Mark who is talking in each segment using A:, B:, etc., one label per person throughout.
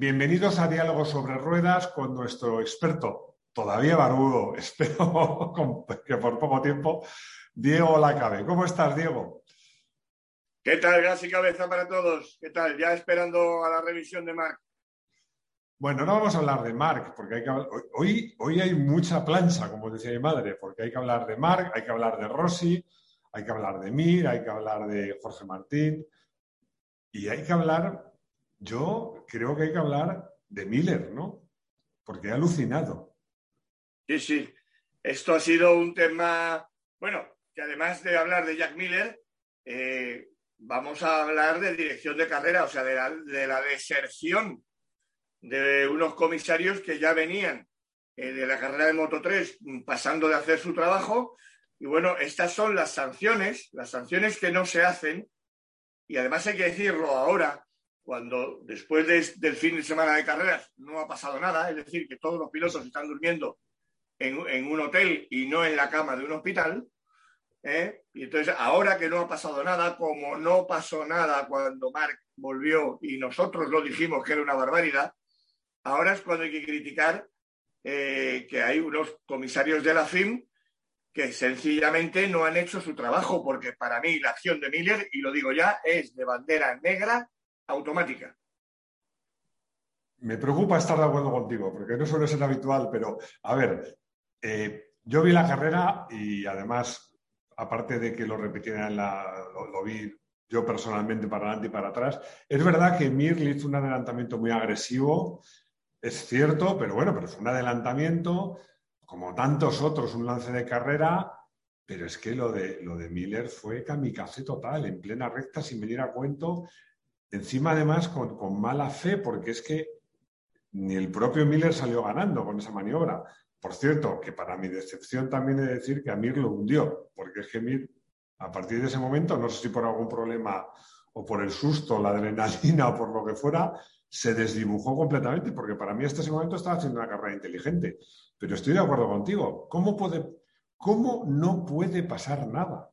A: Bienvenidos a Diálogos sobre Ruedas con nuestro experto, todavía barbudo, espero que por poco tiempo, Diego Lacabe. ¿Cómo estás, Diego?
B: ¿Qué tal, gas y cabeza para todos? ¿Qué tal? Ya esperando a la revisión de Marc.
A: Bueno, no vamos a hablar de Marc, porque hay que hoy, hoy hay mucha plancha, como decía mi madre, porque hay que hablar de Marc, hay que hablar de Rossi, hay que hablar de Mir, hay que hablar de Jorge Martín y hay que hablar yo creo que hay que hablar de Miller, ¿no? Porque he alucinado.
B: Sí, sí. Esto ha sido un tema, bueno, que además de hablar de Jack Miller, eh, vamos a hablar de dirección de carrera, o sea, de la, deserción de unos comisarios que ya venían eh, de la carrera de Moto 3 pasando de hacer su trabajo. Y bueno, estas son las sanciones, las sanciones que no se hacen. Y además hay que decirlo ahora, cuando después del fin de semana de carreras no ha pasado nada, es decir, que todos los pilotos están durmiendo en, un hotel y no en la cama de un hospital. ¿eh? Y entonces, ahora que no ha pasado nada, como no pasó nada cuando Mark volvió y nosotros lo dijimos que era una barbaridad, ahora es cuando hay que criticar eh, que hay unos comisarios de la FIM que sencillamente no han hecho su trabajo, porque para mí la acción de Miller, y lo digo ya, es de bandera negra automática.
A: Me preocupa estar de acuerdo contigo, porque no suele ser habitual, pero a ver, eh, yo vi la carrera y además, aparte de que lo repitiera en la, lo, vi yo personalmente para adelante y para atrás, es verdad que Mir le hizo un adelantamiento muy agresivo, es cierto, pero bueno, pero fue un adelantamiento, como tantos otros, un lance de carrera, pero es que lo de, lo de Miller fue kamikaze total, en plena recta, sin venir a cuento, Encima, además, con, mala fe, porque es que ni el propio Miller salió ganando con esa maniobra. Por cierto, que para mi decepción también he de decir que a Mir lo hundió, porque es que Mir, a partir de ese momento, no sé si por algún problema o por el susto, la adrenalina o por lo que fuera, se desdibujó completamente, porque para mí hasta ese momento estaba haciendo una carrera inteligente. Pero estoy de acuerdo contigo. ¿Cómo, puede, cómo no puede pasar nada?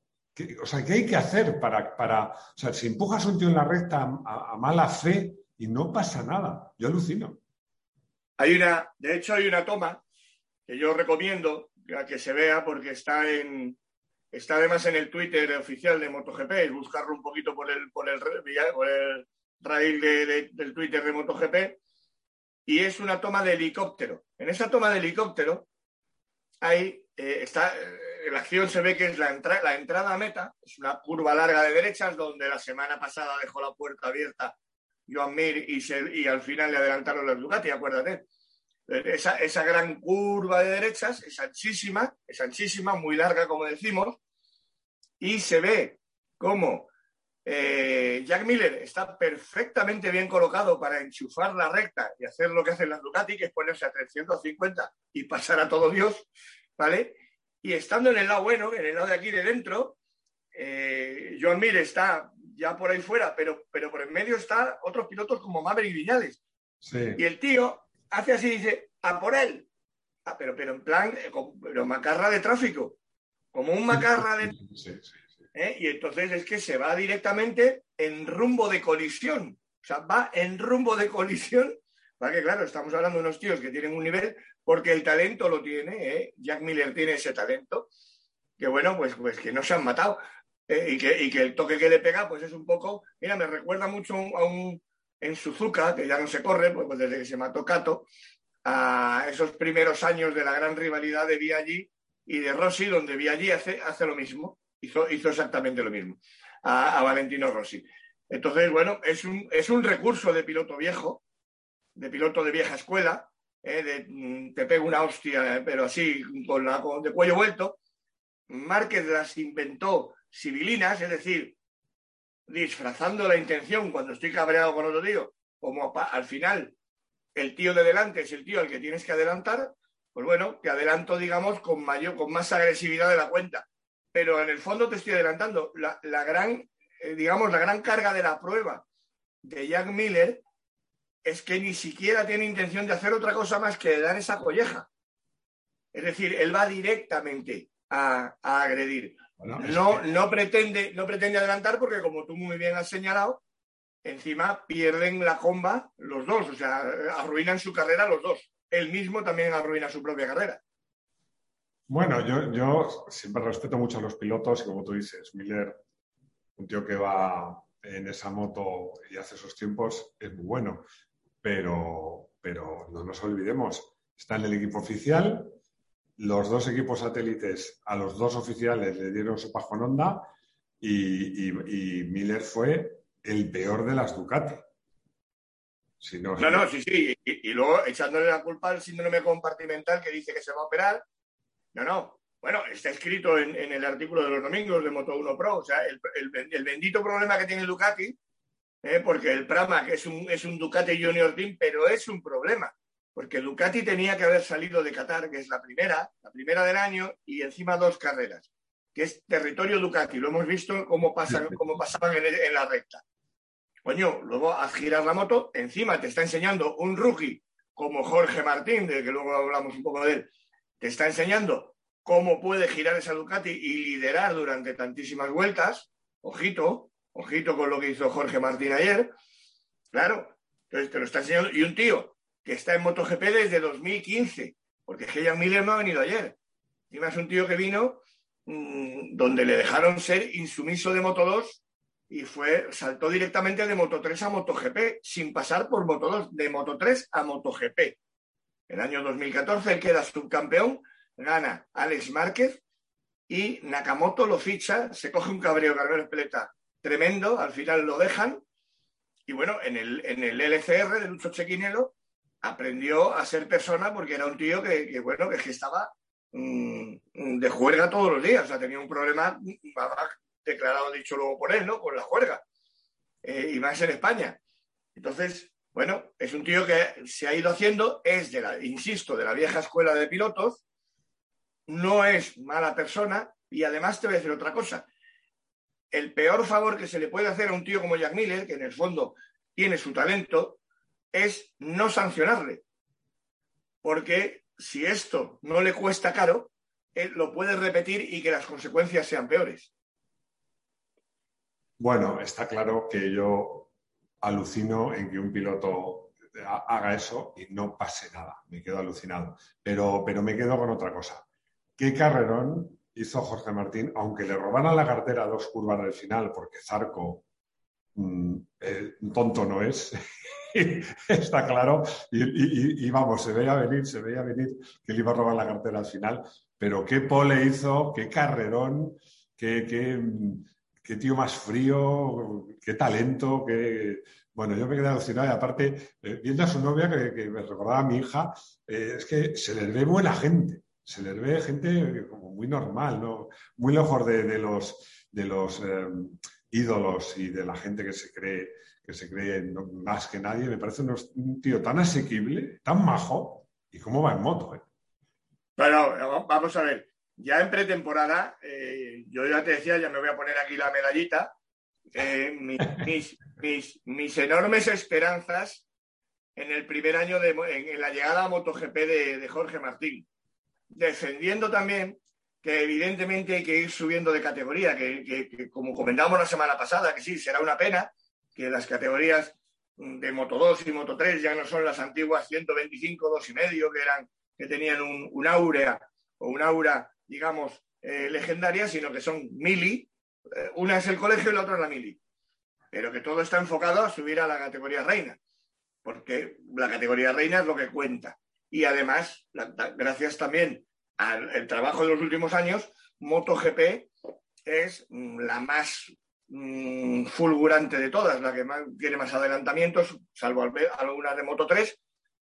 A: O sea, ¿qué hay que hacer para, para, o sea, si empujas un tío en la recta a, mala fe y no pasa nada? Yo alucino.
B: Hay una, de hecho, hay una toma que yo recomiendo que se vea porque está en, está además en el Twitter oficial de MotoGP, buscarlo un poquito por el, por el, raíl del Twitter de MotoGP, y es una toma de helicóptero. En esa toma de helicóptero hay, eh, está, la acción se ve que es la, la entrada a meta, es una curva larga de derechas donde la semana pasada dejó la puerta abierta Joan Mir y, al final le adelantaron los Ducati, acuérdate. Esa, esa, gran curva de derechas es anchísima, es anchísima, muy larga, como decimos, y se ve como eh, Jack Miller está perfectamente bien colocado para enchufar la recta y hacer lo que hacen las Ducati, que es ponerse a 350 y pasar a todo Dios, ¿vale? Y estando en el lado bueno, en el lado de aquí de dentro, eh, Joan Mir está ya por ahí fuera, pero, pero por en medio está otros pilotos como Maverick Viñales. Y el tío hace así y dice, a por él. Ah, pero, pero en plan, eh, pero macarra de tráfico, como un macarra de... ¿Eh? Y entonces es que se va directamente en rumbo de colisión. O sea, va en rumbo de colisión. Para que, claro, estamos hablando de unos tíos que tienen un nivel porque el talento lo tiene, ¿eh? Jack Miller tiene ese talento, que bueno, pues, pues que no se han matado. ¿eh? y, que, y, que, el toque que le pega, pues es un poco, mira, me recuerda mucho a un, en Suzuka, que ya no se corre, pues, pues, desde que se mató Kato, a esos primeros años de la gran rivalidad de Viaggi y de Rossi, donde Viaggi hace, hace lo mismo, hizo, hizo exactamente lo mismo a, Valentino Rossi. Entonces, bueno, es un, es un recurso de piloto viejo, de piloto de vieja escuela, ¿eh? Mm, te pego una hostia, pero así, con la, de cuello vuelto. Márquez las inventó civilinas, es decir, disfrazando la intención cuando estoy cabreado con otro tío, como al final el tío de delante es el tío al que tienes que adelantar, pues bueno, te adelanto, digamos, con mayor, con más agresividad de la cuenta. Pero en el fondo te estoy adelantando. La, la gran, eh, digamos, la gran carga de la prueba de Jack Miller es que ni siquiera tiene intención de hacer otra cosa más que dar esa colleja. Es decir, él va directamente a, agredir. no, no, pretende, no pretende adelantar porque, como tú muy bien has señalado, encima pierden la comba los dos, o sea, arruinan su carrera los dos. Él mismo también arruina su propia carrera.
A: Bueno, yo, yo siempre respeto mucho a los pilotos y como tú dices, Miller, un tío que va en esa moto y hace esos tiempos, es muy bueno. Pero, pero no nos olvidemos, está en el equipo oficial, los dos equipos satélites a los dos oficiales le dieron su pajón onda y, Miller fue el peor de las Ducati.
B: no, no, sí, sí. Y, luego echándole la culpa al síndrome compartimental que dice que se va a operar. No, no. Bueno, está escrito en, el artículo de los domingos de Moto 1 Pro. O sea, el, bendito problema que tiene Ducati, eh, porque el Pramac es un, es un Ducati Junior Team, pero es un problema porque Ducati tenía que haber salido de Qatar, que es la primera, la primera del año, y encima dos carreras, que es territorio Ducati. Lo hemos visto cómo, pasan, cómo pasaban en, la recta. Coño, luego haz girar la moto, encima te está enseñando un rookie como Jorge Martín, de que luego hablamos un poco de él, te está enseñando cómo puede girar esa Ducati y liderar durante tantísimas vueltas. Ojito, ojito con lo que hizo Jorge Martín ayer. Claro, entonces te lo está enseñando. Y un tío que está en MotoGP desde 2015, porque Heian Miller no ha venido ayer. Encima es un tío que vino mm, donde le dejaron ser insumiso de Moto 2 y fue, saltó directamente de Moto 3 a MotoGP, sin pasar por Moto 2, de Moto 3 a MotoGP. El año 2014 él queda subcampeón, gana Alex Márquez y Nakamoto lo ficha, se coge un cabreo Carmelo Espeleta tremendo, al final lo dejan. Y bueno, en el, en el LCR de Lucho Chequinelo aprendió a ser persona porque era un tío que, bueno, que, estaba mm, de juerga todos los días. O sea, tenía un problema declarado, dicho luego por él, ¿no? Con la juerga. Eh, y más en España. Entonces, bueno, es un tío que se ha ido haciendo, es de la, insisto, de la vieja escuela de pilotos, no es mala persona y además te voy a decir otra cosa. El peor favor que se le puede hacer a un tío como Jack Miller, que en el fondo tiene su talento, es no sancionarle. Porque si esto no le cuesta caro, él lo puede repetir y que las consecuencias sean peores.
A: Bueno, está claro que yo alucino en que un piloto haga eso y no pase nada. Me quedo alucinado. Pero, pero me quedo con otra cosa. ¿Qué carrerón hizo Jorge Martín, aunque le robaran la cartera dos curvas al final, porque Zarco mm, eh, tonto no es, está claro. Y, vamos, se veía venir, se veía venir que le iba a robar la cartera al final. Pero qué pole hizo, qué carrerón, qué, qué, tío más frío, qué talento, qué... Bueno, yo me quedé alucinado y aparte, eh, viendo a su novia, que, me recordaba a mi hija, eh, es que se les ve buena gente, se les ve gente como muy normal, ¿no? muy lejos de, los, de los eh, ídolos y de la gente que se cree que se cree más que nadie, me parece un tío tan asequible, tan majo, y cómo va en moto. ¿eh?
B: Bueno, vamos a ver, ya en pretemporada, eh, yo ya te decía, ya me voy a poner aquí la medallita, eh, mis, enormes esperanzas en el primer año de en, la llegada a MotoGP de, Jorge Martín, defendiendo también que evidentemente hay que ir subiendo de categoría, que, como comentamos la semana pasada, que sí, será una pena, que las categorías de Moto 2 y Moto 3 ya no son las antiguas 125, 2 y medio, que eran, que tenían un, un aura o un aura, digamos, eh, legendaria, sino que son mili. Eh, una es el colegio y la otra es la mili. Pero que todo está enfocado a subir a la categoría reina, porque la categoría reina es lo que cuenta. Y además, gracias también al trabajo de los últimos años, MotoGP es mm, la más Mm, fulgurante de todas, la que más, tiene más adelantamientos, salvo algunas de Moto 3,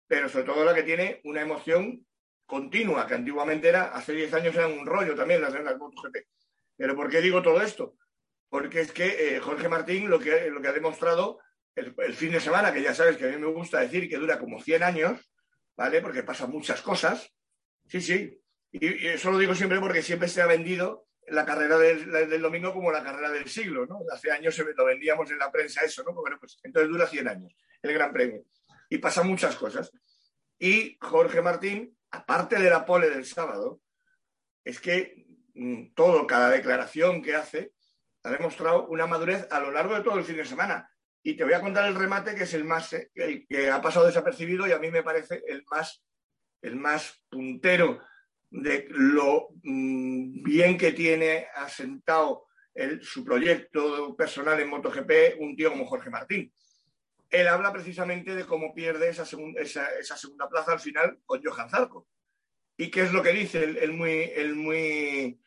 B: pero sobre todo la que tiene una emoción continua, que antiguamente era, hace 10 años era un rollo también las de las MotoGP. Pero ¿por qué digo todo esto? Porque es que eh, Jorge Martín lo que, lo que ha demostrado el, fin de semana, que ya sabes que a mí me gusta decir que dura como 100 años, ¿vale? Porque pasan muchas cosas. Sí, sí. Y, eso lo digo siempre porque siempre se ha vendido la carrera del, domingo como la carrera del siglo, ¿no? Hace años lo vendíamos en la prensa eso, ¿no? Bueno, pues entonces dura 100 años el Gran Premio. Y pasan muchas cosas. Y Jorge Martín, aparte de la pole del sábado, es que mm, todo, cada declaración que hace, ha demostrado una madurez a lo largo de todo el fin de semana. Y te voy a contar el remate que es el más el que ha pasado desapercibido y a mí me parece el más el más puntero de lo mm, bien que tiene asentado su proyecto personal en MotoGP un tío como Jorge Martín. Él habla precisamente de cómo pierde esa, esa, segunda plaza al final con Johan Zarco. ¿Y qué es lo que dice el, muy, el, muy,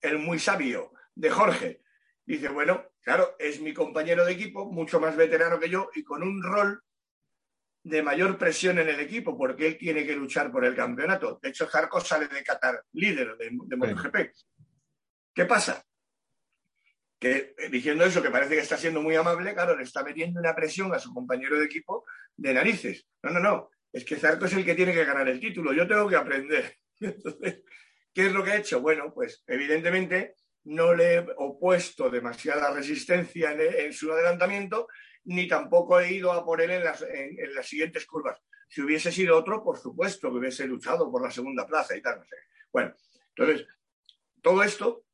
B: el muy sabio de Jorge? Dice, bueno, claro, es mi compañero de equipo, mucho más veterano que yo y con un rol de mayor presión en el equipo porque él tiene que luchar por el campeonato. De hecho, Zarco sale de Qatar líder de, MotoGP. ¿Qué pasa? Que eh, diciendo eso, que parece que está siendo muy amable, claro, le está metiendo una presión a su compañero de equipo de narices. No, no, no. Es que Zarco es el que tiene que ganar el título. Yo tengo que aprender. Entonces, ¿qué es lo que ha hecho? Bueno, pues evidentemente no le he opuesto demasiada resistencia en, su adelantamiento, ni tampoco he ido a por él en las, en, las, siguientes curvas. Si hubiese sido otro, por supuesto que hubiese luchado por la segunda plaza y tal. No sé. Bueno, entonces, todo esto,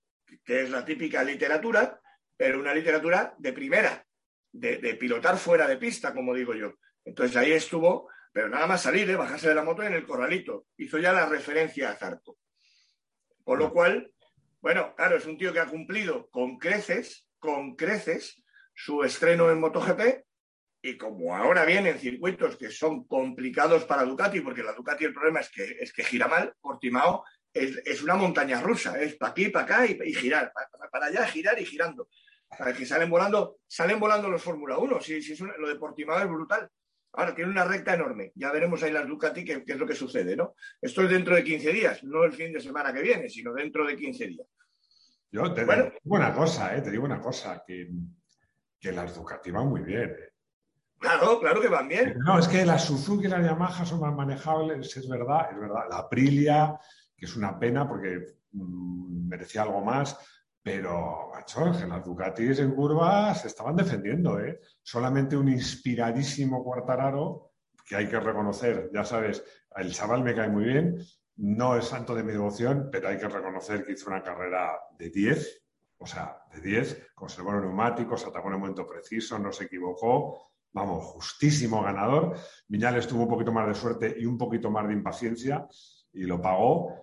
B: que es la típica literatura, pero una literatura de primera, de, pilotar fuera de pista, como digo yo. Entonces ahí estuvo, pero nada más salir, de ¿eh? bajarse de la moto en el corralito. Hizo ya la referencia a Zarco. Con lo cual, bueno, claro, es un tío que ha cumplido con creces, con creces, su estreno en MotoGP y como ahora vienen circuitos que son complicados para Ducati, porque la Ducati el problema es que, es que gira mal, Portimao es, es una montaña rusa, es para aquí, para acá y, girar, para, allá, girar y girando. que salen volando, salen volando los Fórmula 1, si, si lo de Portimao es brutal. Ahora tiene una recta enorme. Ya veremos ahí las Ducati qué, es lo que sucede, ¿no? Esto es dentro de 15 días, no el fin de semana que viene, sino dentro de 15 días.
A: Yo te digo una cosa, ¿eh? Te digo una cosa, que, que las Ducati van muy bien. ¿eh?
B: Claro, claro que van bien.
A: No, es que las Suzuki y las Yamaha son más manejables, es verdad, es verdad. La Aprilia, que es una pena porque mm, merecía algo más, pero, macho, las Ducatis en curvas se estaban defendiendo, ¿eh? Solamente un inspiradísimo Cuartararo, que hay que reconocer, ya sabes, el chaval me cae muy bien, no es santo de mi devoción, pero hay que reconocer que hizo una carrera de 10, o sea, de 10, conservó los neumáticos, atacó en el momento preciso, no se equivocó, vamos, justísimo ganador. Viñales tuvo un poquito más de suerte y un poquito más de impaciencia y lo pagó.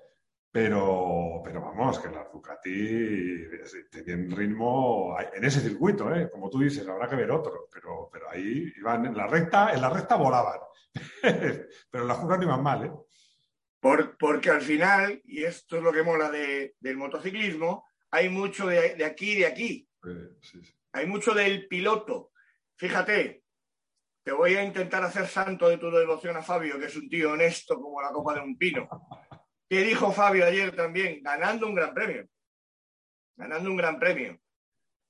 A: Pero, pero vamos, que la Ducati tienen ritmo en ese circuito, ¿eh? como tú dices, habrá que ver otro, pero, pero ahí iban en la recta, en la recta volaban, pero en la jugada no iban mal, ¿eh?
B: porque al final, y esto es lo que mola del motociclismo, hay mucho de, aquí y de aquí. Hay mucho del piloto. Fíjate, te voy a intentar hacer santo de tu devoción a Fabio, que es un tío honesto como la copa de un pino. ¿Qué dijo Fabio ayer también? Ganando un gran premio. Ganando un gran premio.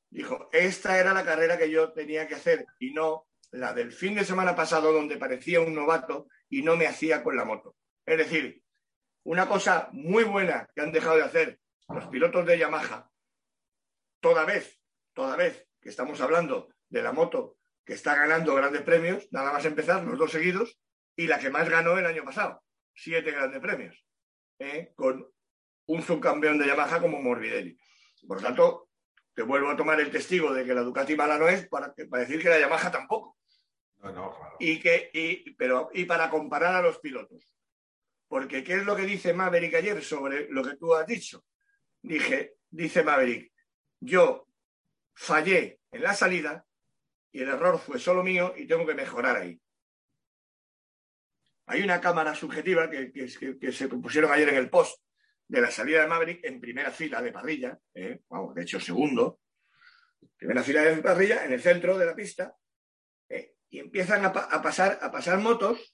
B: Dijo, esta era la carrera que yo tenía que hacer y no la del fin de semana pasado donde parecía un novato y no me hacía con la moto. Es decir, una cosa muy buena que han dejado de hacer los pilotos de Yamaha, toda vez, toda vez que estamos hablando de la moto que está ganando grandes premios, nada más empezar, los dos seguidos, y la que más ganó el año pasado, siete grandes premios. ¿Eh? con un subcampeón de Yamaha como Morbidelli. Por lo tanto, te vuelvo a tomar el testigo de que la Ducati mala no es para, decir que la Yamaha tampoco. y, que, pero, y para comparar a los pilotos. Porque, ¿qué es lo que dice Maverick ayer sobre lo que tú has dicho? Dije, dice Maverick, yo fallé en la salida y el error fue solo mío y tengo que mejorar ahí. Hay una cámara subjetiva que, se pusieron ayer en el post de la salida de Maverick en primera fila de parrilla, ¿eh? de hecho segundo, primera fila de parrilla en el centro de la pista, ¿eh? y empiezan a, pasar, a pasar motos,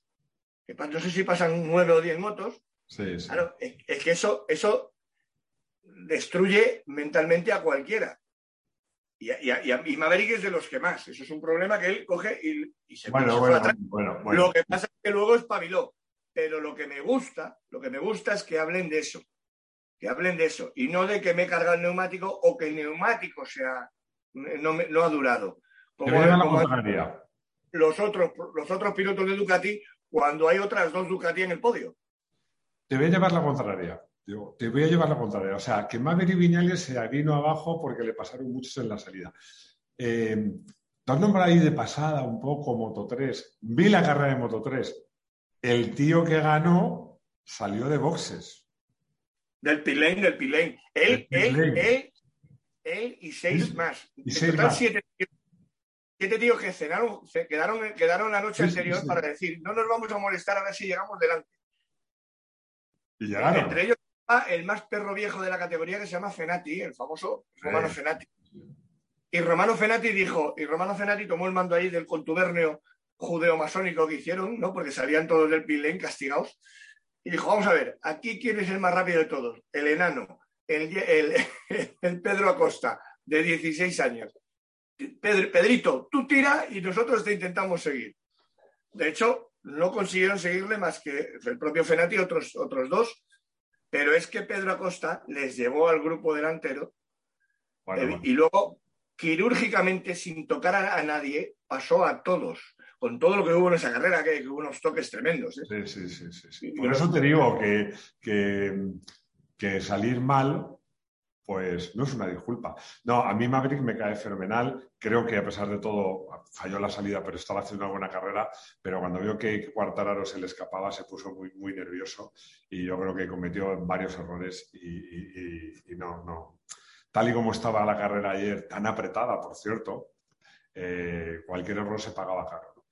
B: que no sé si pasan nueve o diez motos. Claro, es, que eso, eso destruye mentalmente a cualquiera. Y, Maverick es de los que más. Eso es un problema que él coge y, se
A: bueno, bueno, bueno,
B: Lo que pasa es que luego espabiló. Pero lo que me gusta, lo que me gusta es que hablen de eso. Que hablen de eso. Y no de que me carga el neumático o que el neumático sea, no, no ha durado.
A: Como,
B: los otros, los otros pilotos de Ducati cuando hay otras dos Ducati en el podio.
A: Te voy a llevar la contraria te voy a llevar la contraria. O sea, que Maverick Viñales se vino abajo porque le pasaron muchos en la salida. Eh, has nombrado ahí de pasada un poco Moto 3. Vi la carrera de Moto 3. El tío que ganó salió de boxes.
B: Del Pilén, del Pilén. Él, él, él, él y seis más.
A: Y seis más.
B: Siete, siete, tíos que cenaron, se quedaron, quedaron la noche
A: Sí,
B: anterior
A: sí.
B: para decir, no nos vamos a molestar a ver si llegamos delante.
A: Y llegaron.
B: Entre ellos el más perro viejo de la categoría que se llama Fenati, el famoso Romano
A: Sí.
B: Fenati. Y Romano Fenati dijo, y Romano Fenati tomó el mando ahí del contubernio judeo-masónico que hicieron, ¿no? Porque salían todos del Pilén castigados. Y dijo, vamos a ver, aquí quién es el más rápido de todos, el enano, el, el, el Pedro Acosta, de 16 años. Pedro- Pedrito, tú tira y nosotros te intentamos seguir. De hecho, no consiguieron seguirle más que el propio Fenati y otros, otros dos, pero es que Pedro Acosta les llevó al grupo delantero
A: Bueno,
B: eh,
A: bueno.
B: y luego, quirúrgicamente, sin tocar a, a nadie, pasó a todos, con todo lo que hubo en esa carrera, que, que hubo unos toques tremendos. ¿eh?
A: Sí, sí, sí, sí, sí.
B: Y
A: Por eso te digo que, que, que salir mal, pues no es una disculpa. No, a mí Maverick me cae fenomenal. Creo que a pesar de todo falló la salida, pero estaba haciendo una buena carrera. Pero cuando vio que Cuartararo se le escapaba, se puso muy, muy nervioso y yo creo que cometió varios errores y, y- y- y no, no. Tal y como estaba la carrera ayer, tan apretada, por cierto, eh, cualquier error se pagaba caro. ¿no?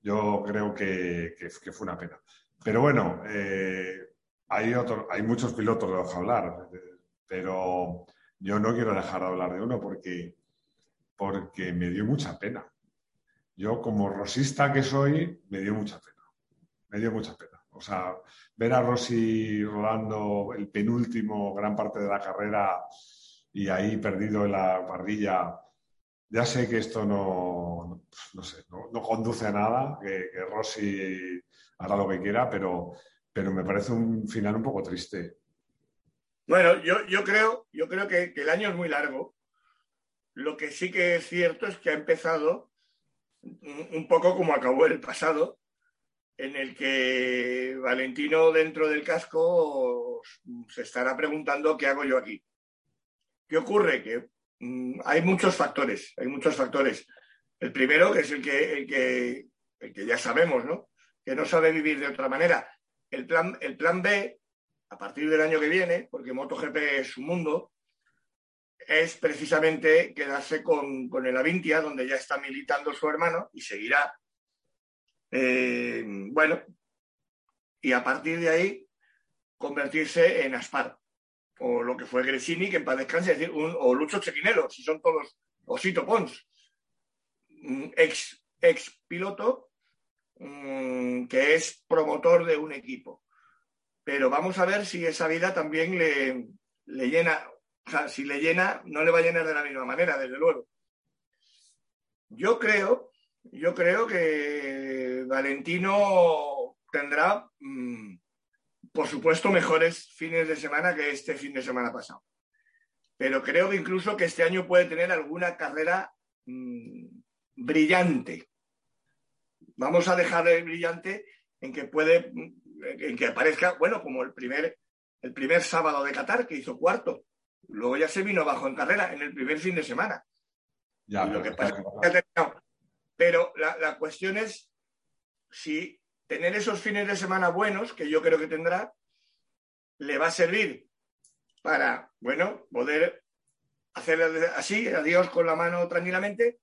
A: Yo creo que, que- que fue una pena. Pero bueno, eh, hay, otro- hay muchos pilotos de los que hablar, pero yo no quiero dejar de hablar de uno porque, porque me dio mucha pena. Yo, como rosista que soy, me dio mucha pena. Me dio mucha pena. O sea, ver a Rossi rodando el penúltimo gran parte de la carrera y ahí perdido en la parrilla, ya sé que esto no, no sé, no, conduce a nada, que, que Rossi hará lo que quiera, pero, pero me parece un final un poco triste.
B: Bueno, yo, yo creo, yo creo que, que el año es muy largo. Lo que sí que es cierto es que ha empezado un, poco como acabó el pasado, en el que Valentino dentro del casco se estará preguntando qué hago yo aquí. ¿Qué ocurre? Que mm, hay muchos factores, hay muchos factores. El primero, que es el que, el que, el que ya sabemos, ¿no? Que no sabe vivir de otra manera. El plan, el plan B, a partir del año que viene, porque MotoGP es su mundo, es precisamente quedarse con, con el Avintia, donde ya está militando su hermano y seguirá. Eh, bueno, y a partir de ahí convertirse en Aspar, o lo que fue Gresini, que en paz es decir, o Lucho Chequinero, si son todos, o Sito Pons, ex, ex piloto mmm, que es promotor de un equipo. Pero vamos a ver si esa vida también le, le llena, o sea, si le llena, no le va a llenar de la misma manera, desde luego. Yo creo, yo creo que Valentino tendrá, mmm, por supuesto, mejores fines de semana que este fin de semana pasado. Pero creo que incluso que este año puede tener alguna carrera mmm, brillante. Vamos a dejar el brillante en que puede, en que aparezca, bueno, como el primer, el primer sábado de Qatar, que hizo cuarto. Luego ya se vino abajo en carrera en el primer fin de semana.
A: Ya,
B: lo que pasa que. Pero la, la, cuestión es si tener esos fines de semana buenos, que yo creo que tendrá, le va a servir para, bueno, poder hacer así, adiós con la mano tranquilamente,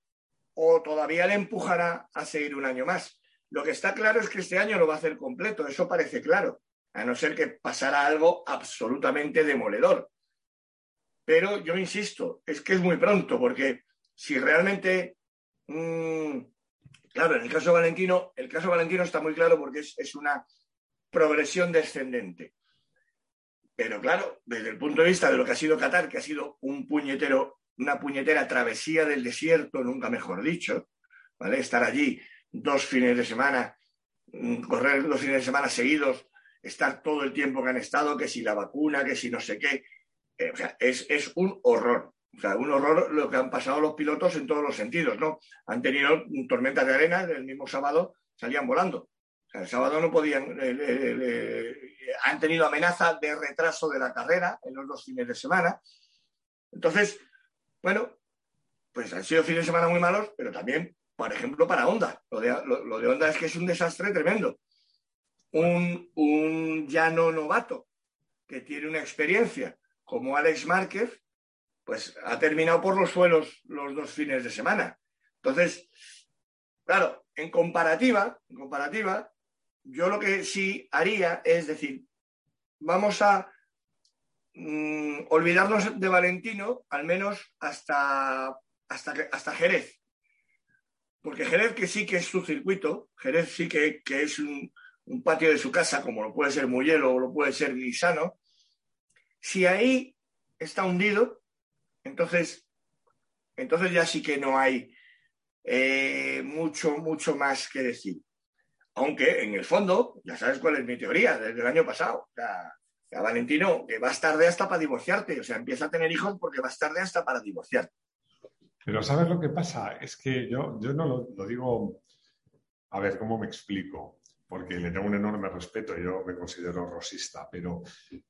B: o todavía le empujará a seguir un año más. Lo que está claro es que este año lo va a hacer completo, eso parece claro, a no ser que pasara algo absolutamente demoledor. Pero yo insisto, es que es muy pronto, porque si realmente, mmm, claro, en el caso de Valentino, el caso de Valentino está muy claro porque es, es una progresión descendente. Pero claro, desde el punto de vista de lo que ha sido Qatar, que ha sido un puñetero, una puñetera travesía del desierto, nunca mejor dicho, ¿vale? Estar allí dos fines de semana, mm, correr dos fines de semana seguidos, estar todo el tiempo que han estado, que si la vacuna, que si no sé qué. Eh, o sea, es, es, un horror. O sea, un horror lo que han pasado los pilotos en todos los sentidos, ¿no? Han tenido tormentas de arena, el mismo sábado salían volando. O sea, el sábado no podían. Eh, han tenido amenaza de retraso de la carrera en los dos fines de semana. Entonces, bueno, pues han sido fines de semana muy malos, pero también por ejemplo, para Honda. Lo de, lo, Honda es que es un desastre tremendo. Un, un llano novato que tiene una experiencia como Alex Márquez, pues ha terminado por los suelos los dos fines de semana. Entonces, claro, en comparativa, en comparativa, yo lo que sí haría es decir, vamos a mm, olvidarnos de Valentino, al menos hasta, hasta, hasta Jerez. Porque Jerez que sí que es su circuito, Jerez sí que, es un, patio de su casa, como lo puede ser Muyelo o lo puede ser Misano. Si ahí está hundido, entonces, entonces ya sí que no hay eh, mucho, mucho más que decir. Aunque en el fondo, ya sabes cuál es mi teoría desde el año pasado. O Valentino, que vas tarde hasta para divorciarte. O sea, empieza a tener hijos porque vas tarde hasta para divorciarte.
A: Pero ¿sabes lo que pasa? Es que yo, yo no lo, digo, a ver, ¿cómo me explico? Porque le tengo un enorme respeto, yo me considero rosista, pero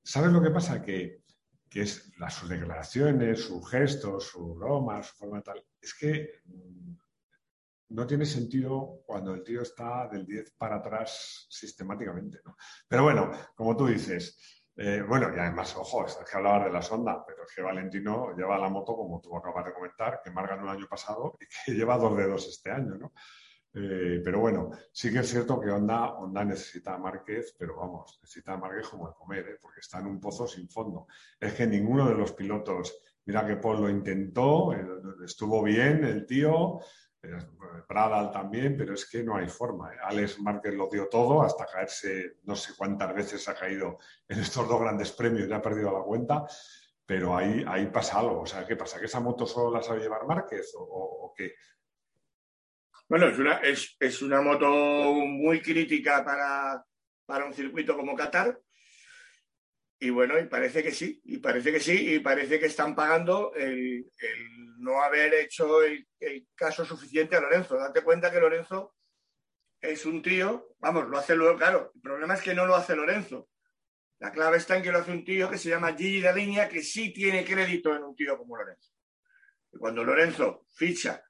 A: ¿sabes lo que pasa? Que, que es sus declaraciones, sus gestos, su broma, su forma tal, es que no tiene sentido cuando el tío está del 10 para atrás sistemáticamente. ¿no? Pero bueno, como tú dices, eh, bueno, y además, ojo, es que hablabas de la sonda, pero es que Valentino lleva la moto, como tú acabas de comentar, que Mar ganó el año pasado y que lleva dos dedos este año, ¿no? Eh, pero bueno, sí que es cierto que Honda, Honda necesita a Márquez, pero vamos, necesita a Márquez como de comer, ¿eh? porque está en un pozo sin fondo. Es que ninguno de los pilotos, mira que Paul lo intentó, estuvo bien el tío, Pradal también, pero es que no hay forma. ¿eh? Alex Márquez lo dio todo hasta caerse, no sé cuántas veces ha caído en estos dos grandes premios, ya ha perdido la cuenta, pero ahí, ahí pasa algo. O sea, ¿qué pasa? ¿Que esa moto solo la sabe llevar Márquez o, qué?
B: Bueno, es una, es, una moto muy crítica para, para un circuito como Qatar, y bueno, y parece que sí, y parece que sí, y parece que están pagando el, no haber hecho el, caso suficiente a Lorenzo. Date cuenta que Lorenzo es un tío, vamos, lo hace luego, claro, el problema es que no lo hace Lorenzo. La clave está en que lo hace un tío que se llama Gigi de que sí tiene crédito en un tío como Lorenzo. Cuando Lorenzo ficha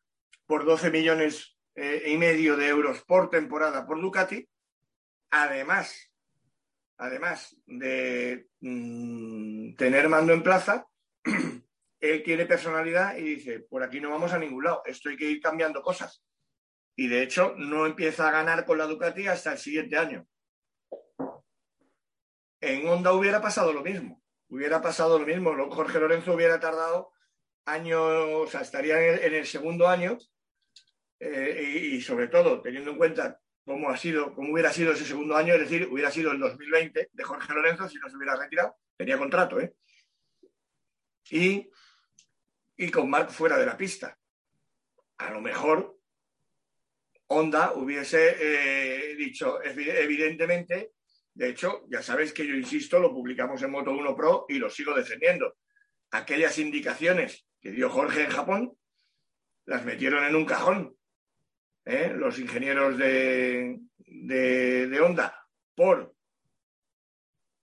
B: por 12 millones eh, y medio de euros por temporada por Ducati, además además de mm, tener mando en plaza, él tiene personalidad y dice, por aquí no vamos a ningún lado, esto hay que ir cambiando cosas. Y de hecho no empieza a ganar con la Ducati hasta el siguiente año. En Honda hubiera pasado lo mismo, hubiera pasado lo mismo, Jorge Lorenzo hubiera tardado años, o sea, estaría en el, segundo año eh, y sobre todo teniendo en cuenta cómo ha sido, cómo hubiera sido ese segundo año, es decir, hubiera sido el 2020 de Jorge Lorenzo si no se hubiera retirado, tenía contrato, ¿eh? Y, y con Marc fuera de la pista. A lo mejor Honda hubiese eh, dicho, evidentemente, de hecho, ya sabes que yo insisto, lo publicamos en Moto 1 Pro y lo sigo defendiendo. Aquellas indicaciones que dio Jorge en Japón, las metieron en un cajón ¿eh? los ingenieros de, de, Honda por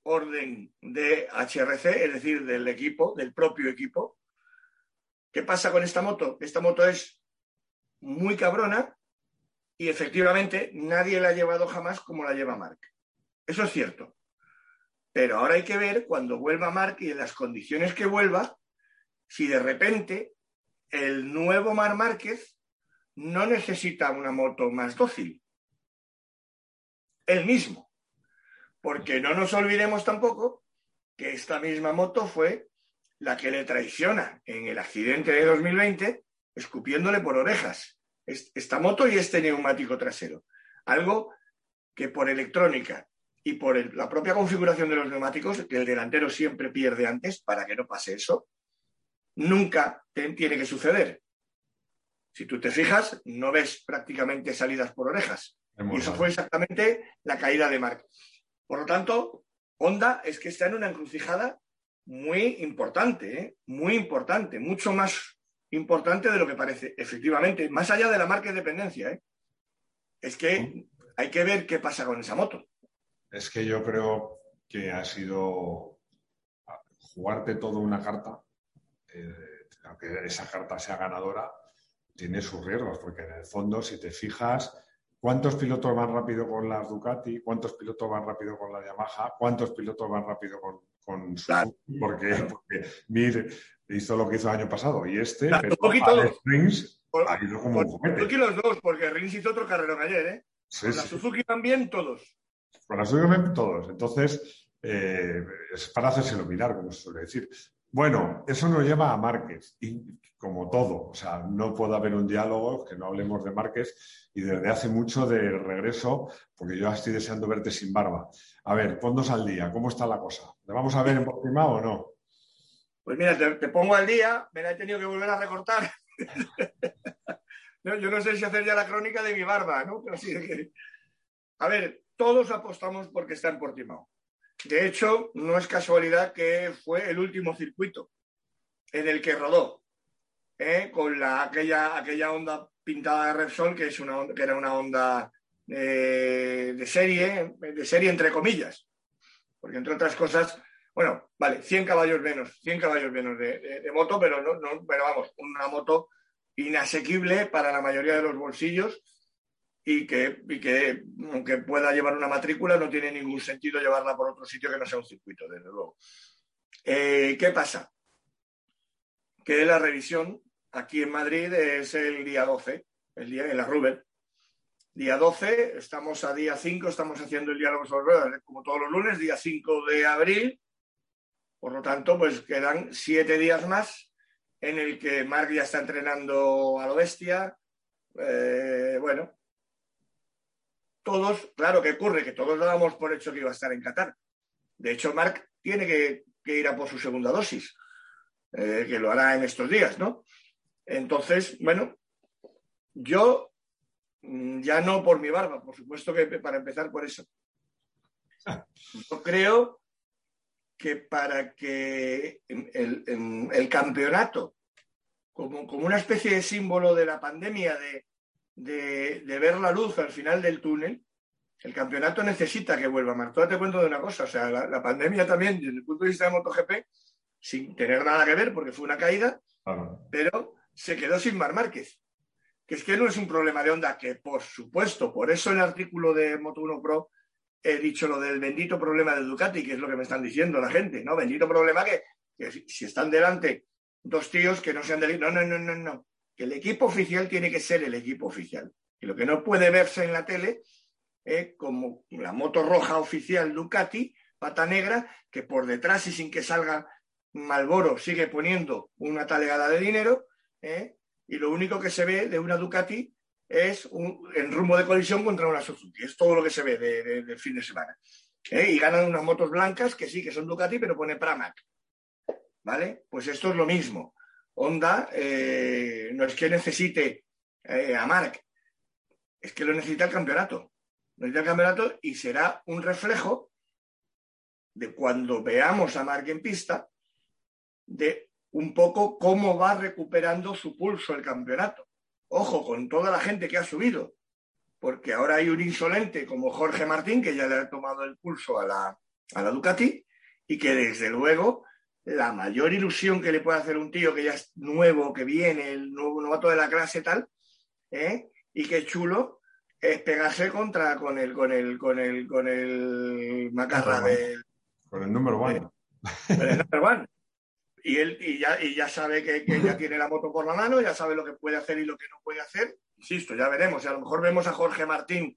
B: orden de HRC, es decir, del equipo, del propio equipo. ¿Qué pasa con esta moto? Esta moto es muy cabrona y efectivamente nadie la ha llevado jamás como la lleva Mark. Eso es cierto. Pero ahora hay que ver cuando vuelva Mark y en las condiciones que vuelva, si de repente el nuevo Mar Márquez no necesita una moto más dócil. El mismo. Porque no nos olvidemos tampoco que esta misma moto fue la que le traiciona en el accidente de 2020, escupiéndole por orejas. Esta moto y este neumático trasero. Algo que por electrónica y por la propia configuración de los neumáticos, que el delantero siempre pierde antes para que no pase eso, nunca tiene que suceder. Si tú te fijas, no ves prácticamente salidas por orejas. Y eso fue exactamente la caída de Mark. Por lo tanto, Honda es que está en una encrucijada muy importante, ¿eh? muy importante, mucho más importante de lo que parece, efectivamente, más allá de la marca de dependencia. ¿eh? Es que hay que ver qué pasa con esa moto.
A: Es que yo creo que ha sido jugarte toda una carta, eh, aunque esa carta sea ganadora, tiene sus riesgos, porque en el fondo, si te fijas, ¿cuántos pilotos van rápido con las Ducati? ¿Cuántos pilotos van rápido con la Yamaha? ¿Cuántos pilotos van rápido con, con Suzuki? Porque, porque Mir hizo lo que hizo el año pasado y este,
B: pero
A: Rins ha ido como un
B: Suzuki los dos, porque Rins hizo otro carrerón ayer, ¿eh? con la Suzuki también todos.
A: Con la Suzuki también todos. Entonces, eh, es para hacérselo mirar, como se suele decir. Bueno, eso nos lleva a Márquez, y como todo, o sea, no puede haber un diálogo que no hablemos de Márquez y desde hace mucho de regreso, porque yo estoy deseando verte sin barba. A ver, ponnos al día, ¿cómo está la cosa? ¿Le vamos a ver en Portimao o no?
B: Pues mira, te, pongo al día, me la he tenido que volver a recortar. yo no sé si hacer ya la crónica de mi barba, ¿no? Pero sí, A ver, todos apostamos porque está en Portimao. De hecho, no es casualidad que fue el último circuito en el que rodó, ¿eh? con la, aquella, aquella onda pintada de Repsol, que, es una, que era una onda eh, de serie, de serie entre comillas, porque entre otras cosas, bueno, vale, 100 caballos menos, 100 caballos menos de, moto, pero, no, no, pero vamos, una moto inasequible para la mayoría de los bolsillos y que, que, aunque pueda llevar una matrícula, no tiene ningún sentido llevarla por otro sitio que no sea un circuito, desde luego. Eh, ¿Qué pasa? Que la revisión aquí en Madrid es el día 12, el día en la Ruber. Día 12, estamos a día 5, estamos haciendo el diálogo sobre ruedas, como todos los lunes, día 5 de abril. Por lo tanto, pues quedan siete días más en el que Marc ya está entrenando a lo bestia. Eh, bueno, todos, claro, ¿qué ocurre? Que todos lo damos por hecho que iba a estar en Qatar. De hecho, Marc tiene que, ir a por su segunda dosis, eh, que lo hará en estos días, ¿no? Entonces, bueno, yo mm, ya no por mi barba, por supuesto que para empezar por eso. Yo creo que para que el, el campeonato, como, como, una especie de símbolo de la pandemia, de, de, ver la luz al final del túnel, el campeonato necesita que vuelva. Marta, te cuento de una cosa, o sea, la, pandemia también, desde el punto de vista de MotoGP, sin tener nada que ver, porque fue una caída, pero se quedó sin Mar Márquez. Que es que no es un problema de onda, que por supuesto, por eso el artículo de Moto1 Pro he dicho lo del bendito problema de Ducati, que es lo que me están diciendo la gente, ¿no? Bendito problema que, si están delante dos tíos que no sean del... No, no, no, no, no que el equipo oficial tiene que ser el equipo oficial. Y lo que no puede verse en la tele es como la moto roja oficial Ducati, pata negra, que por detrás y sin que salga Malboro sigue poniendo una talegada de dinero, ¿eh? y lo único que se ve de una Ducati es un, en rumbo de colisión contra una Suzuki. Es todo lo que se ve del fin de semana. ¿eh? Y ganan unas motos blancas que sí, que son Ducati, pero pone Pramac. ¿Vale? Pues esto es lo mismo. Honda eh, no es que necesite eh, a Mark, es que lo necesita el campeonato. Necesita el campeonato y será un reflejo de cuando veamos a Mark en pista, de un poco cómo va recuperando su pulso el campeonato. Ojo, con toda la gente que ha subido, porque ahora hay un insolente como Jorge Martín, que ya le ha tomado el pulso a la, a la Ducati, y que desde luego la mayor ilusión que le puede hacer un tío que ya es nuevo, que viene, el nuevo novato de la clase tal, ¿eh? y que chulo, es pegarse contra con el, con el, con el, con el macarra del.
A: Con el número one.
B: Con el número one. Y él y ya, y ya sabe que, que, ya tiene la moto por la mano, ya sabe lo que puede hacer y lo que no puede hacer. Insisto, ya veremos. Y a lo mejor vemos a Jorge Martín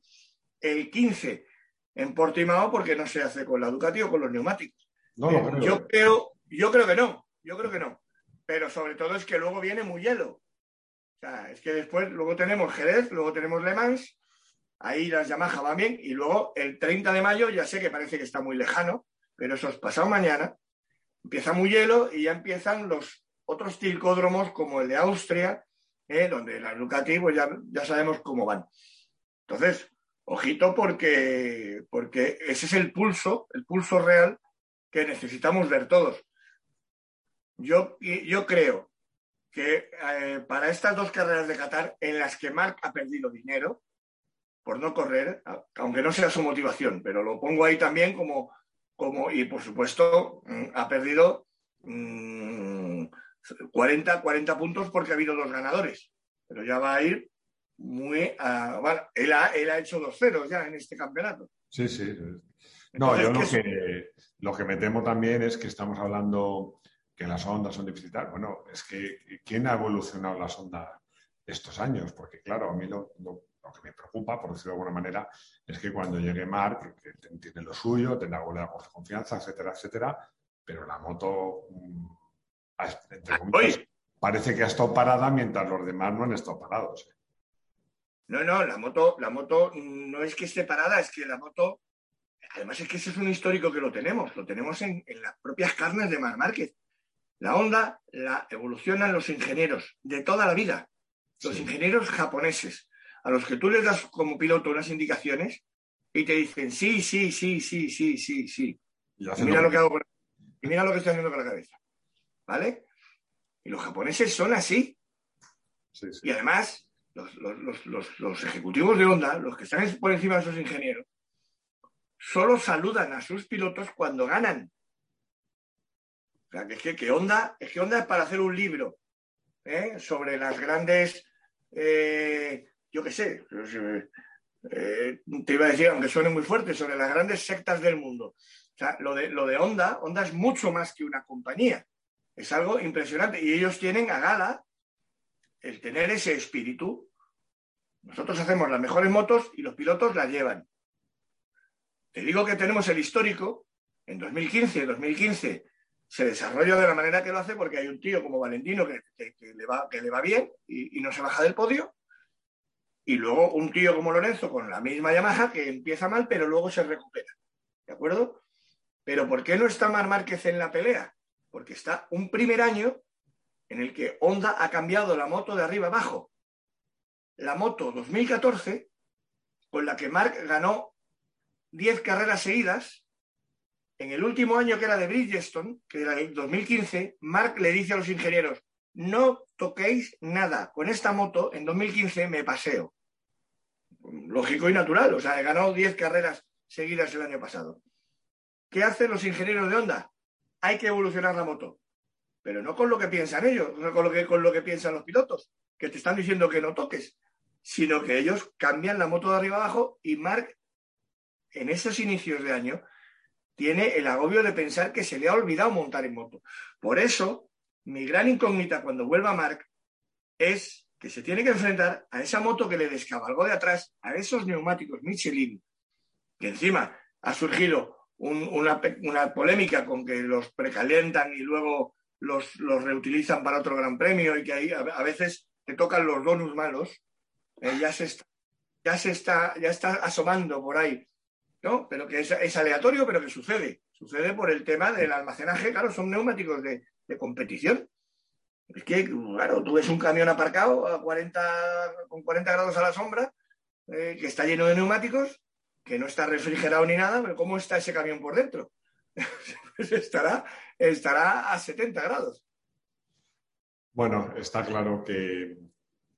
B: el 15 en Portimao porque no se hace con la Ducati o con los neumáticos.
A: No, no,
B: Yo creo, yo creo que no, yo creo que no. Pero sobre todo es que luego viene muy hielo. O sea, es que después, luego tenemos Jerez, luego tenemos Le Mans, ahí las Yamaha van bien, y luego el 30 de mayo, ya sé que parece que está muy lejano, pero eso es pasado mañana, empieza muy hielo y ya empiezan los otros tilcódromos como el de Austria, ¿eh? donde las Ducati pues ya, ya sabemos cómo van. Entonces, ojito porque, porque ese es el pulso, el pulso real que necesitamos ver todos. Yo, yo creo que eh, para estas dos carreras de Qatar, en las que Marc ha perdido dinero por no correr, aunque no sea su motivación, pero lo pongo ahí también como, como y por supuesto, mm, ha perdido 40, mm, 40 puntos porque ha habido dos ganadores. pero ya va a ir muy a, bueno, él ha, él ha hecho dos ceros ya en este campeonato.
A: Sí, sí. No, yo lo que, lo que me temo también es que estamos hablando que las ondas son deficitarias. Bueno, es que ¿quién ha evolucionado las ondas estos años? Porque claro, a mí lo, que me preocupa, por decirlo de alguna manera, es que cuando llegue Mark, que, tiene lo suyo, tendrá de confianza, etcétera, etcétera, pero la moto, mm, parece que ha estado parada mientras los demás no han estado parados. ¿eh?
B: No, no, la moto, la moto no es que esté parada, es que la moto, además es que ese es un histórico que lo tenemos, lo tenemos en, las propias carnes de Mar Márquez. La Honda la evolucionan los ingenieros de toda la vida, los ingenieros japoneses, a los que tú les das como piloto unas indicaciones y te dicen sí, sí, sí, sí, sí, sí, sí. Y, mira lo que hago y mira lo que estoy haciendo con la cabeza. ¿Vale? Y los japoneses son así. Y además, los, ejecutivos de Honda, los que están por encima de esos ingenieros, solo saludan a sus pilotos cuando ganan. Sea, que es que, Honda, es que Honda es para hacer un libro ¿eh? sobre las grandes, eh, yo qué sé, eh, te iba a decir, aunque suene muy fuerte, sobre las grandes sectas del mundo. Lo de, lo de Honda, Honda es mucho más que una compañía. Es algo impresionante. Y ellos tienen a gala el tener ese espíritu. Nosotros hacemos las mejores motos y los pilotos las llevan. Te digo que tenemos el histórico. En 2015, 2015 se desarrolla de la manera que lo hace porque hay un tío como Valentino que, le, va, que le, va, bien y, y, no se baja del podio. Y luego un tío como Lorenzo con la misma Yamaha que empieza mal pero luego se recupera. ¿De acuerdo? Pero ¿por qué no está Mar Márquez en la pelea? Porque está un primer año en el que Honda ha cambiado la moto de arriba abajo. La moto 2014, con la que Mark ganó 10 carreras seguidas, en el último año que era de Bridgestone, que era el 2015, Mark le dice a los ingenieros, no toquéis nada, con esta moto en 2015 me paseo. Lógico y natural, o sea, he ganado 10 carreras seguidas el año pasado. ¿Qué hacen los ingenieros de Honda? Hay que evolucionar la moto pero no con lo que piensan ellos, no con lo que, con lo que piensan los pilotos, que te están diciendo que no toques, sino que ellos cambian la moto de arriba abajo y Mark, en esos inicios de año, tiene el agobio de pensar que se le ha olvidado montar en moto. Por eso, mi gran incógnita cuando vuelva Mark es que se tiene que enfrentar a esa moto que le descabalgó de atrás, a esos neumáticos Michelin, que encima ha surgido una, polémica con que los precalientan y luego los, reutilizan para otro gran premio y que ahí a, veces te tocan los bonus malos, eh, ya, se está, ya se está, ya está asomando por ahí, ¿no? Pero que es, aleatorio, pero que sucede. Sucede por el tema del almacenaje, claro, son neumáticos de, competición. Es que, claro, tú ves un camión aparcado a 40, con 40 grados a la sombra, eh, que está lleno de neumáticos, que no está refrigerado ni nada, pero ¿cómo está ese camión por dentro? Pues estará, estará a 70 grados.
A: Bueno, está claro que,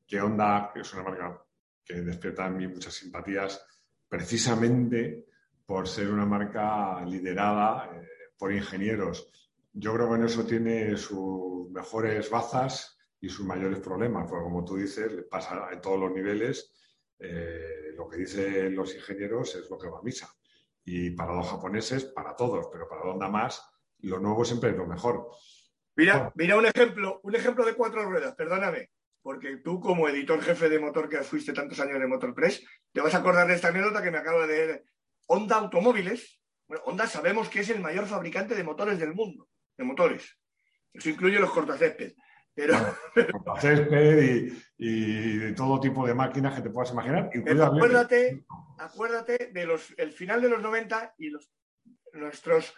A: que Honda es una marca que despierta en mí muchas simpatías, precisamente por ser una marca liderada eh, por ingenieros. Yo creo que en eso tiene sus mejores bazas y sus mayores problemas, porque como tú dices, le pasa en todos los niveles. Eh, lo que dicen los ingenieros es lo que va a misa. Y para los japoneses, para todos, pero para Honda más, lo nuevo siempre es lo mejor.
B: Mira, mira un ejemplo, un ejemplo de cuatro ruedas, perdóname, porque tú como editor jefe de motor que fuiste tantos años de Motor Press, te vas a acordar de esta anécdota que me acabo de. Honda Automóviles, bueno, Honda sabemos que es el mayor fabricante de motores del mundo, de motores. Eso incluye los cortacésped. Pero,
A: cortacésped y, de todo tipo de máquinas que te puedas imaginar.
B: acuérdate, acuérdate de los, el final de los 90 y los, nuestros,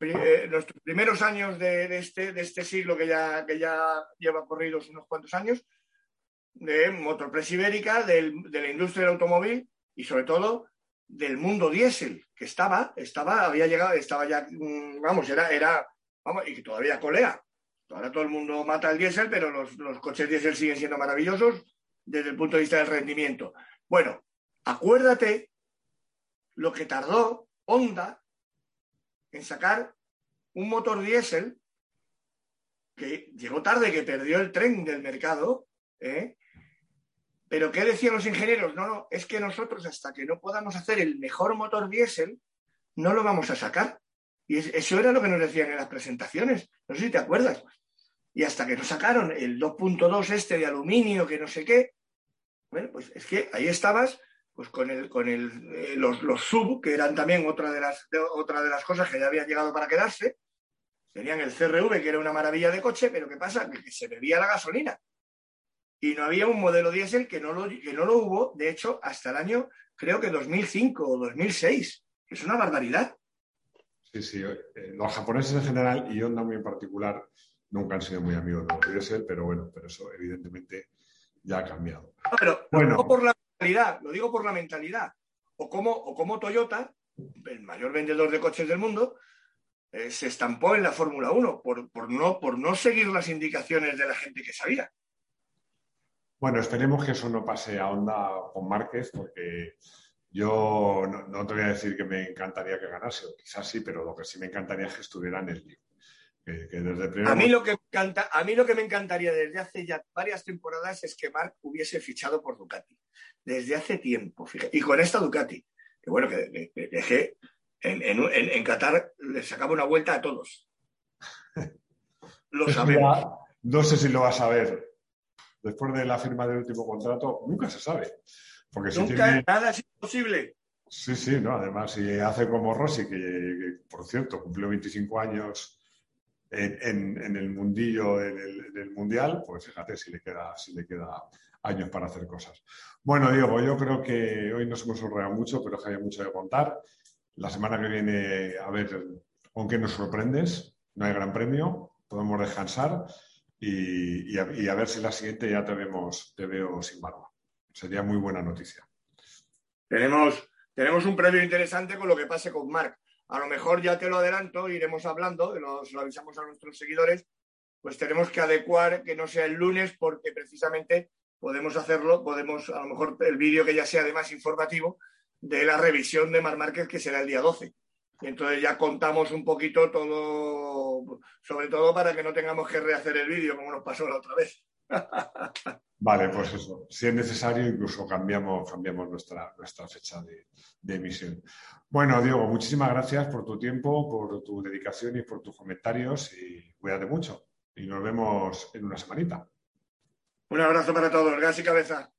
B: eh, nuestros primeros años de, este, de este siglo que ya, que ya lleva corridos unos cuantos años, de Motorpress Ibérica, de la industria del automóvil y sobre todo del mundo diésel, que estaba, estaba, había llegado, estaba ya, mm, vamos, era, era, vamos, y que todavía colea. Ahora todo el mundo mata el diésel, pero los, los coches diésel siguen siendo maravillosos desde el punto de vista del rendimiento. Bueno, acuérdate lo que tardó Honda en sacar un motor diésel que llegó tarde, que perdió el tren del mercado, ¿eh? Pero ¿qué decían los ingenieros? No, no, es que nosotros hasta que no podamos hacer el mejor motor diésel, no lo vamos a sacar. Y eso era lo que nos decían en las presentaciones. No sé si te acuerdas. Y hasta que nos sacaron el 2.2 este de aluminio, que no sé qué. Bueno, pues es que ahí estabas pues con el, con el, eh, los, los, sub, que eran también otra de, las, otra de las cosas que ya habían llegado para quedarse. Tenían el CRV, que era una maravilla de coche, pero ¿qué pasa? Que, se bebía la gasolina. Y no había un modelo diésel que no, lo, que no lo hubo, de hecho, hasta el año, creo que 2005 o 2006. Es una barbaridad.
A: Sí, sí. Eh, los japoneses en general y Honda muy en particular nunca han sido muy amigos de los diésel, pero bueno, pero eso evidentemente ya ha cambiado.
B: pero bueno. por la mentalidad, lo digo por la mentalidad. O como, o como Toyota, el mayor vendedor de coches del mundo, eh, se estampó en la Fórmula 1 por, por, no, por no seguir las indicaciones de la gente que sabía.
A: Bueno, esperemos que eso no pase a Honda con Márquez, porque yo no, te voy a decir que me encantaría que ganase, o quizás sí, pero lo que sí me encantaría es que estuviera en el lío.
B: a, mí lo que encanta, a mí lo que me encantaría desde hace ya varias temporadas es que Marc hubiese fichado por Ducati. Desde hace tiempo, fíjate. Y con esta Ducati, que bueno, que, dejé en, en, Qatar le sacaba una vuelta a todos.
A: Lo sabemos. No sé si lo vas a ver. Después de la firma del último contrato, nunca se sabe.
B: Nunca nada es imposible.
A: Sí, sí, no. Además, si hace como Rossi, que, por cierto cumplió 25 años en, el mundillo del, mundial, pues fíjate si le queda, si le queda años para hacer cosas. Bueno, Diego, yo creo que hoy nos hemos honrado mucho, pero que hay mucho de contar. La semana que viene, a ver con qué nos sorprendes. No hay gran premio, podemos descansar y, a, ver si la siguiente ya te, vemos, te veo sin barba. Sería muy buena noticia.
B: Tenemos, tenemos un previo interesante con lo que pase con Marc. A lo mejor ya te lo adelanto, iremos hablando, lo, lo avisamos a nuestros seguidores, pues tenemos que adecuar que no sea el lunes porque precisamente podemos hacerlo, podemos, a lo mejor el vídeo que ya sea de más informativo, de la revisión de Mar Márquez, que será el día 12. Y entonces ya contamos un poquito todo, sobre todo para que no tengamos que rehacer el vídeo como nos pasó la otra vez.
A: Vale, pues eso. Si es necesario, incluso cambiamos, cambiamos nuestra, nuestra fecha de, emisión. Bueno, Diego, muchísimas gracias por tu tiempo, por tu dedicación y por tus comentarios y cuídate mucho. Y nos vemos en una semanita.
B: Un abrazo para todos. Gas y cabeza.